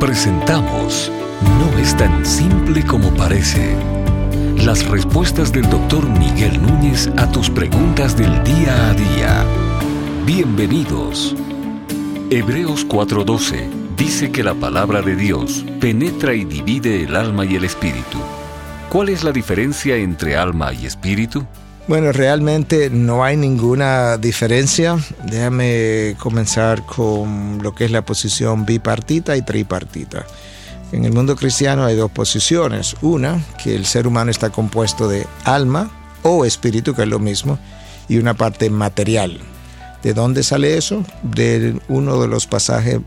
Presentamos No es tan simple como parece. Las respuestas del doctor Miguel Núñez a tus preguntas del día a día. Bienvenidos. Hebreos 4:12 dice que la palabra de Dios penetra y divide el alma y el espíritu. ¿Cuál es la diferencia entre alma y espíritu? Bueno, realmente no hay ninguna diferencia. Déjame comenzar con lo que es la posición bipartita y tripartita. En el mundo cristiano hay dos posiciones. Una, que el ser humano está compuesto de alma o espíritu, que es lo mismo, y una parte material. ¿De dónde sale eso? De uno de los pasajes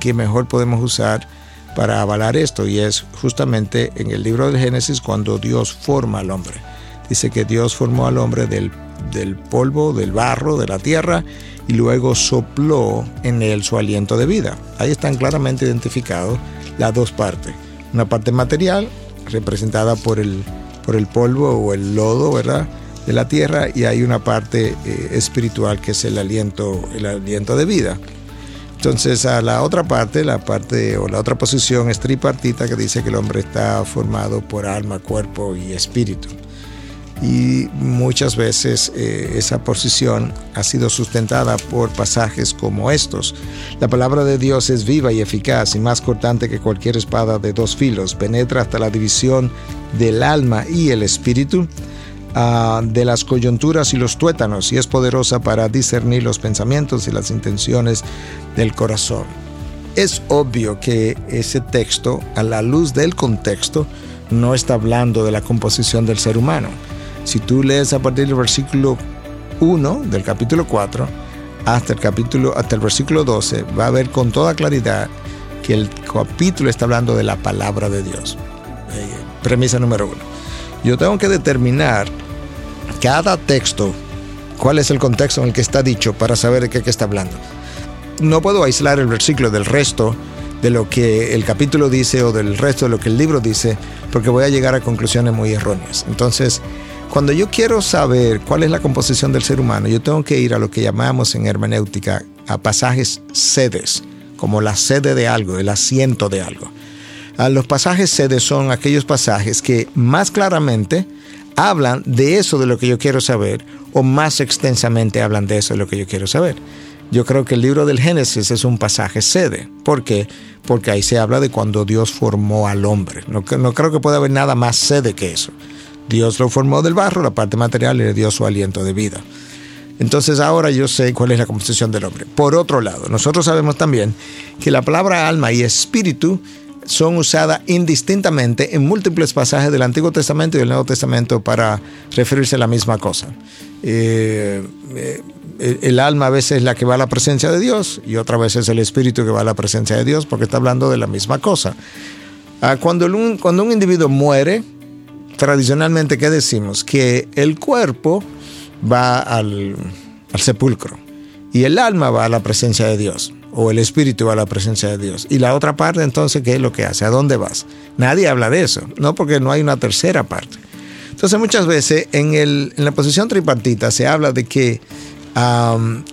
que mejor podemos usar para avalar esto, y es justamente en el libro de Génesis cuando Dios forma al hombre dice que Dios formó al hombre del, polvo, del barro, de la tierra, y luego sopló en él su aliento de vida. Ahí están claramente identificados las dos partes. Una parte material, representada por el, por el polvo o el lodo, ¿verdad? de la tierra y hay una parte eh, espiritual que es el aliento, el aliento de vida. Entonces a la otra parte, la parte o la otra posición es tripartita que dice que el hombre está formado por alma, cuerpo y espíritu y muchas veces eh, esa posición ha sido sustentada por pasajes como estos. La palabra de Dios es viva y eficaz y más cortante que cualquier espada de dos filos, penetra hasta la división del alma y el espíritu, ah, de las coyunturas y los tuétanos y es poderosa para discernir los pensamientos y las intenciones del corazón. Es obvio que ese texto, a la luz del contexto, no está hablando de la composición del ser humano si tú lees a partir del versículo 1 del capítulo 4 hasta el capítulo hasta el versículo 12, va a ver con toda claridad que el capítulo está hablando de la palabra de Dios. Eh, premisa número uno. Yo tengo que determinar cada texto cuál es el contexto en el que está dicho para saber de qué, qué está hablando. No puedo aislar el versículo del resto de lo que el capítulo dice o del resto de lo que el libro dice, porque voy a llegar a conclusiones muy erróneas. Entonces, cuando yo quiero saber cuál es la composición del ser humano, yo tengo que ir a lo que llamamos en hermenéutica a pasajes sedes, como la sede de algo, el asiento de algo. A los pasajes sedes son aquellos pasajes que más claramente hablan de eso de lo que yo quiero saber o más extensamente hablan de eso de lo que yo quiero saber. Yo creo que el libro del Génesis es un pasaje sede. ¿Por qué? Porque ahí se habla de cuando Dios formó al hombre. No, no creo que pueda haber nada más sede que eso. Dios lo formó del barro, la parte material, y le dio su aliento de vida. Entonces ahora yo sé cuál es la composición del hombre. Por otro lado, nosotros sabemos también que la palabra alma y espíritu son usadas indistintamente en múltiples pasajes del Antiguo Testamento y del Nuevo Testamento para referirse a la misma cosa. Eh, eh, el alma a veces es la que va a la presencia de Dios y otra vez es el espíritu que va a la presencia de Dios porque está hablando de la misma cosa. Ah, cuando, cuando un individuo muere, tradicionalmente, ¿qué decimos? Que el cuerpo va al, sepulcro y el alma va a la presencia de Dios o el espíritu va a la presencia de Dios. Y la otra parte entonces, ¿qué es lo que hace? ¿A dónde vas? Nadie habla de eso, no porque no hay una tercera parte. Entonces muchas veces en, el, en la posición tripartita se habla de que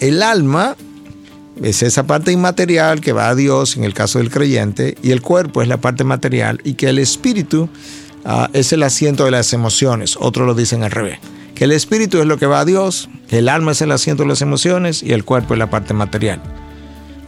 el alma es esa parte inmaterial que va a Dios en el caso del creyente y el cuerpo es la parte material y que el espíritu Ah, es el asiento de las emociones. Otros lo dicen al revés. Que el espíritu es lo que va a Dios, el alma es el asiento de las emociones y el cuerpo es la parte material.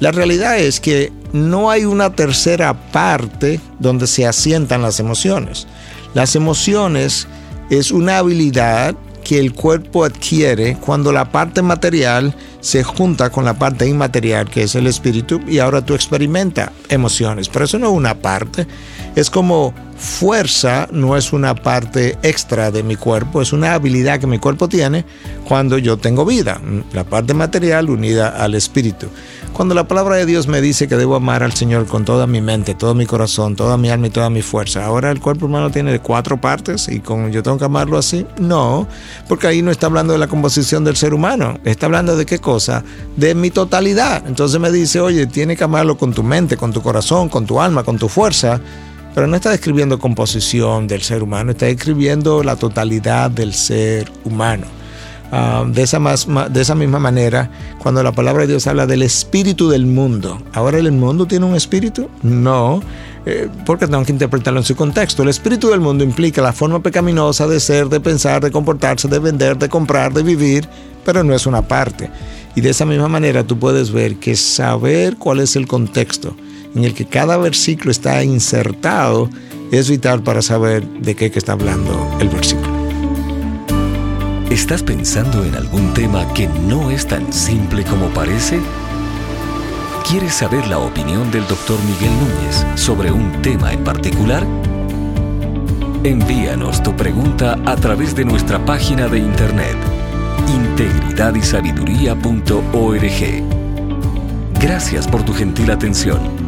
La realidad es que no hay una tercera parte donde se asientan las emociones. Las emociones es una habilidad que el cuerpo adquiere cuando la parte material se junta con la parte inmaterial que es el espíritu y ahora tú experimentas emociones. Pero eso no es una parte, es como fuerza, no es una parte extra de mi cuerpo, es una habilidad que mi cuerpo tiene cuando yo tengo vida, la parte material unida al espíritu. Cuando la palabra de Dios me dice que debo amar al Señor con toda mi mente, todo mi corazón, toda mi alma y toda mi fuerza, ahora el cuerpo humano tiene cuatro partes y con yo tengo que amarlo así. No, porque ahí no está hablando de la composición del ser humano, está hablando de qué cosa, de mi totalidad. Entonces me dice, oye, tiene que amarlo con tu mente, con tu corazón, con tu alma, con tu fuerza. Pero no está describiendo composición del ser humano, está describiendo la totalidad del ser humano. Ah, de, esa más, de esa misma manera, cuando la palabra de Dios habla del espíritu del mundo, ¿ahora el mundo tiene un espíritu? No, eh, porque tengo que interpretarlo en su contexto. El espíritu del mundo implica la forma pecaminosa de ser, de pensar, de comportarse, de vender, de comprar, de vivir, pero no es una parte. Y de esa misma manera tú puedes ver que saber cuál es el contexto en el que cada versículo está insertado es vital para saber de qué está hablando el versículo. ¿Estás pensando en algún tema que no es tan simple como parece? ¿Quieres saber la opinión del doctor Miguel Núñez sobre un tema en particular? Envíanos tu pregunta a través de nuestra página de internet integridadysabiduría.org. Gracias por tu gentil atención